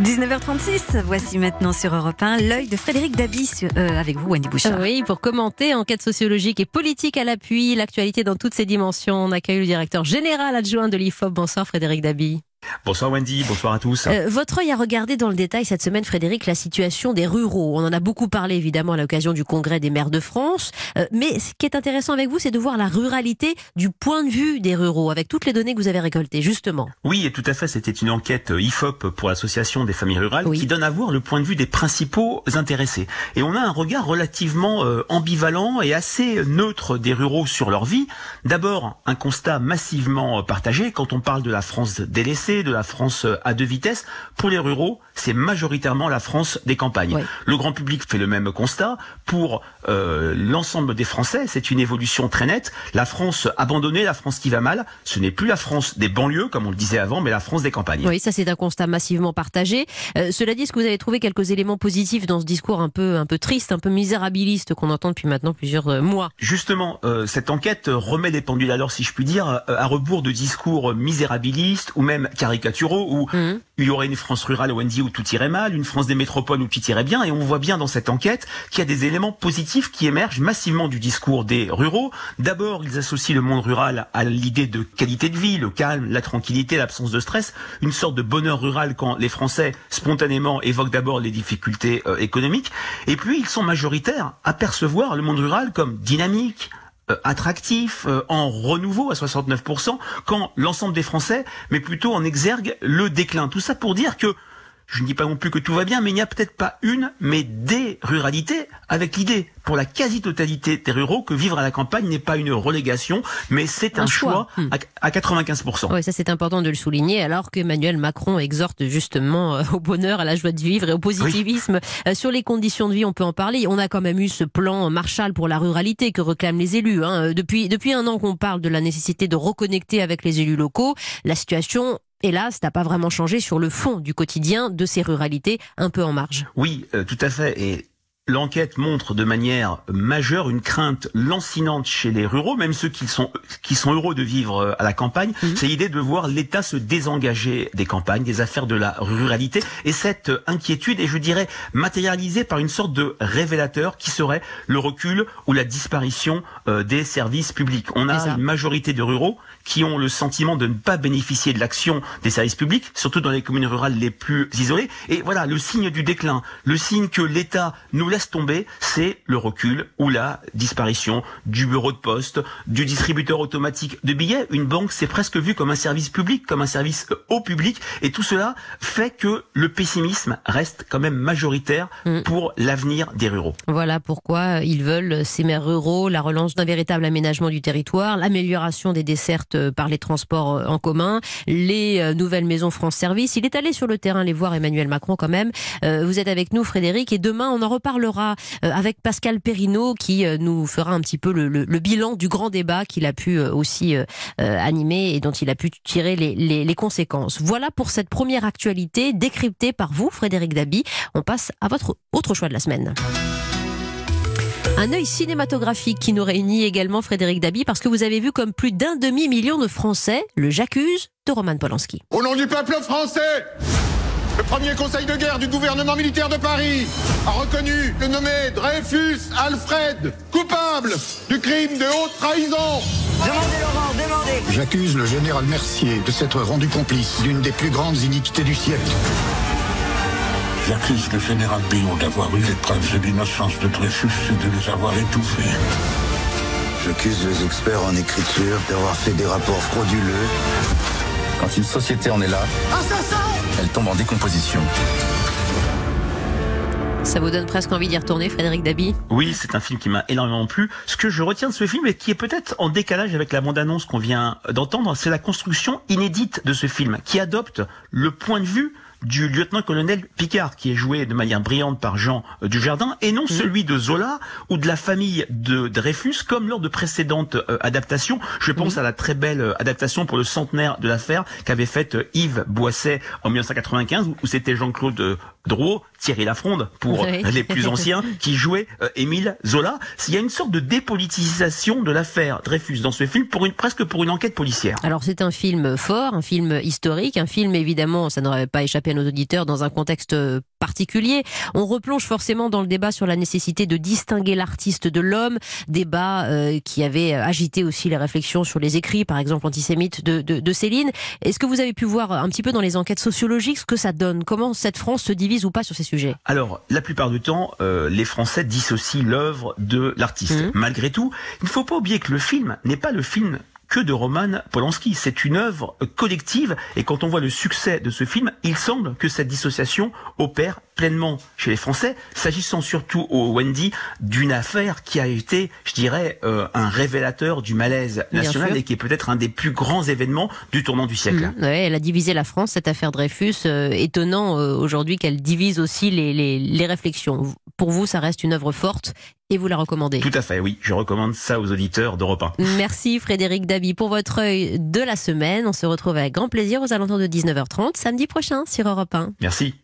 19h36, voici maintenant sur Europe 1 l'œil de Frédéric Dabi euh, avec vous, Wendy Bouchard. Oui, pour commenter enquête sociologique et politique à l'appui, l'actualité dans toutes ses dimensions, on accueille le directeur général adjoint de l'IFOP. Bonsoir Frédéric Dabi. Bonsoir Wendy, bonsoir à tous. Euh, votre œil a regardé dans le détail cette semaine, Frédéric, la situation des ruraux. On en a beaucoup parlé évidemment à l'occasion du congrès des maires de France. Euh, mais ce qui est intéressant avec vous, c'est de voir la ruralité du point de vue des ruraux, avec toutes les données que vous avez récoltées, justement. Oui, et tout à fait. C'était une enquête euh, IFOP pour l'Association des familles rurales qui donne à voir le point de vue des principaux intéressés. Et on a un regard relativement ambivalent et assez neutre des ruraux sur leur vie. D'abord, un constat massivement partagé quand on parle de la France délaissée de la France euh, à deux vitesses. Pour les ruraux, c'est majoritairement la France des campagnes. Le grand public fait le même constat. Pour euh, l'ensemble des Français, c'est une évolution très nette. La France abandonnée, la France qui va mal, ce n'est plus la France des banlieues, comme on le disait avant, mais la France des campagnes. Oui, ça c'est un constat massivement partagé. Euh, cela dit, est-ce que vous avez trouvé quelques éléments positifs dans ce discours un peu, un peu triste, un peu misérabiliste qu'on entend depuis maintenant plusieurs mois? Justement, cette enquête remet des pendules alors, si je puis dire, à rebours de discours misérabilistes ou même caricaturaux où mhm. il y aurait une France rurale Wendy où tout irait mal, une France des métropoles où tout irait bien, et on voit bien dans cette enquête qu'il y a des éléments positifs qui émergent massivement du discours des ruraux. D'abord, ils associent le monde rural à l'idée de qualité de vie, le calme, la tranquillité, l'absence de stress, une sorte de bonheur rural quand les Français spontanément évoquent d'abord les difficultés euh, économiques, et puis ils sont majoritaires à percevoir le monde rural comme dynamique, attractif, euh, en renouveau à 69%, quand l'ensemble des Français met plutôt en exergue le déclin. Tout ça pour dire que je ne dis pas non plus que tout va bien, mais il n'y a peut-être pas une, mais des ruralités, avec l'idée, pour la quasi-totalité des ruraux, que vivre à la campagne n'est pas une relégation, mais c'est un, choix, hmm. à, 95%. Oui, ça c'est important de le souligner, alors qu'Emmanuel Macron exhorte justement euh, au bonheur, à la joie de vivre et au positivisme. Euh, sur les conditions de vie, on peut en parler. On a quand même eu ce plan Marshall pour la ruralité que réclament les élus. Hein. Depuis, depuis un an qu'on parle de la nécessité de reconnecter avec les élus locaux, la situation hélas, n'a pas vraiment changé sur le fond du quotidien de ces ruralités un peu en marge. Oui, euh, tout à fait. Et L'enquête montre de manière majeure une crainte lancinante chez les ruraux, même ceux qui sont, qui sont heureux de vivre euh, à la campagne. Mhm. C'est l'idée de voir l'État se désengager des campagnes, des affaires de la ruralité. Et cette inquiétude est, je dirais, matérialisée par une sorte de révélateur qui serait le recul ou la disparition euh, des services publics. On a une majorité de ruraux qui ont le sentiment de ne pas bénéficier de l'action des services publics, surtout dans les communes rurales les plus isolées. Et voilà, le signe du déclin, le signe que l'État nous laisse tomber, c'est le recul ou la disparition du bureau de poste, du distributeur automatique de billets. Une banque, c'est presque vu comme un service public, comme un service au public. Et tout cela fait que le pessimisme reste quand même majoritaire mm. pour l'avenir des ruraux. Voilà pourquoi ils veulent, ces maires ruraux, la relance d'un véritable aménagement du territoire, l'amélioration des dessertes euh, par les transports euh, en commun, les euh, nouvelles maisons France Service. Il est allé sur le terrain les voir Emmanuel Macron quand même. Vous êtes avec nous Frédéric et demain on en reparlera avec Pascal Perrineau qui nous fera un petit peu le, bilan du grand débat qu'il a pu aussi animer et dont il a pu tirer les conséquences. Voilà pour cette première actualité décryptée par vous Frédéric Dabi. On passe à votre autre choix de la semaine. Un œil cinématographique qui nous réunit également Frédéric Dabi parce que vous avez vu comme plus d'un demi-million de Français le J'accuse de Roman Polanski. Au nom du peuple français le premier conseil de guerre du gouvernement militaire de Paris a reconnu le nommé Dreyfus Alfred coupable du crime de haute trahison. Demandez Laurent, demandez. J'accuse le général Mercier de s'être rendu complice d'une des plus grandes iniquités du siècle. J'accuse le général Billon d'avoir eu les preuves de l'innocence de Dreyfus et de les avoir étouffées. J'accuse les experts en écriture d'avoir fait des rapports frauduleux. Quand une société en est là, elle tombe en décomposition. Ça vous donne presque envie d'y retourner, Frédéric Dabi Oui, c'est un film qui m'a énormément plu. Ce que je retiens de ce film et qui est peut-être en décalage avec la bande-annonce qu'on vient d'entendre, c'est la construction inédite de ce film, qui adopte le point de vue du lieutenant-colonel Picard, qui est joué de manière brillante par Jean euh, Dujardin, et non mmh. celui de Zola ou de la famille de Dreyfus, comme lors de précédentes euh, adaptations. Je pense mmh. à la très belle euh, adaptation pour le centenaire de l'affaire qu'avait faite Yves Boisset en 1995, où c'était Jean-Claude Drouot, Thierry Lafronde pour les plus anciens, qui jouait Émile Zola. Il y a une sorte de dépolitisation de l'affaire Dreyfus dans ce film, pour une, presque pour une enquête policière. Alors c'est un film fort, un film historique, un film évidemment, ça n'aurait pas échappé à nos auditeurs dans un contexte particulier. On replonge forcément dans le débat sur la nécessité de distinguer l'artiste de l'homme, débat euh, qui avait agité aussi les réflexions sur les écrits, par exemple antisémites de, de, de Céline. Est-ce que vous avez pu voir un petit peu dans les enquêtes sociologiques ce que ça donne? Comment cette France se divise ou pas sur ces sujets? Alors, la plupart du temps, euh, les Français dissocient l'œuvre de l'artiste. Mmh. Malgré tout, il ne faut pas oublier que le film n'est pas le film que de Roman Polanski. C'est une œuvre collective et quand on voit le succès de ce film, il semble que cette dissociation opère pleinement chez les Français, s'agissant surtout au Wendy d'une affaire qui a été, je dirais, euh, un révélateur du malaise national et qui est peut-être un des plus grands événements du tournant du siècle. Mmh. elle a divisé la France, cette affaire Dreyfus. Euh, étonnant euh, aujourd'hui qu'elle divise aussi les, les, les réflexions. Pour vous, ça reste une œuvre forte et vous la recommandez? Tout à fait, oui. Je recommande ça aux auditeurs d'Europe 1. Merci Frédéric Dabi pour votre œil de la semaine. On se retrouve avec grand plaisir aux alentours de 19h30 samedi prochain sur Europe 1. Merci.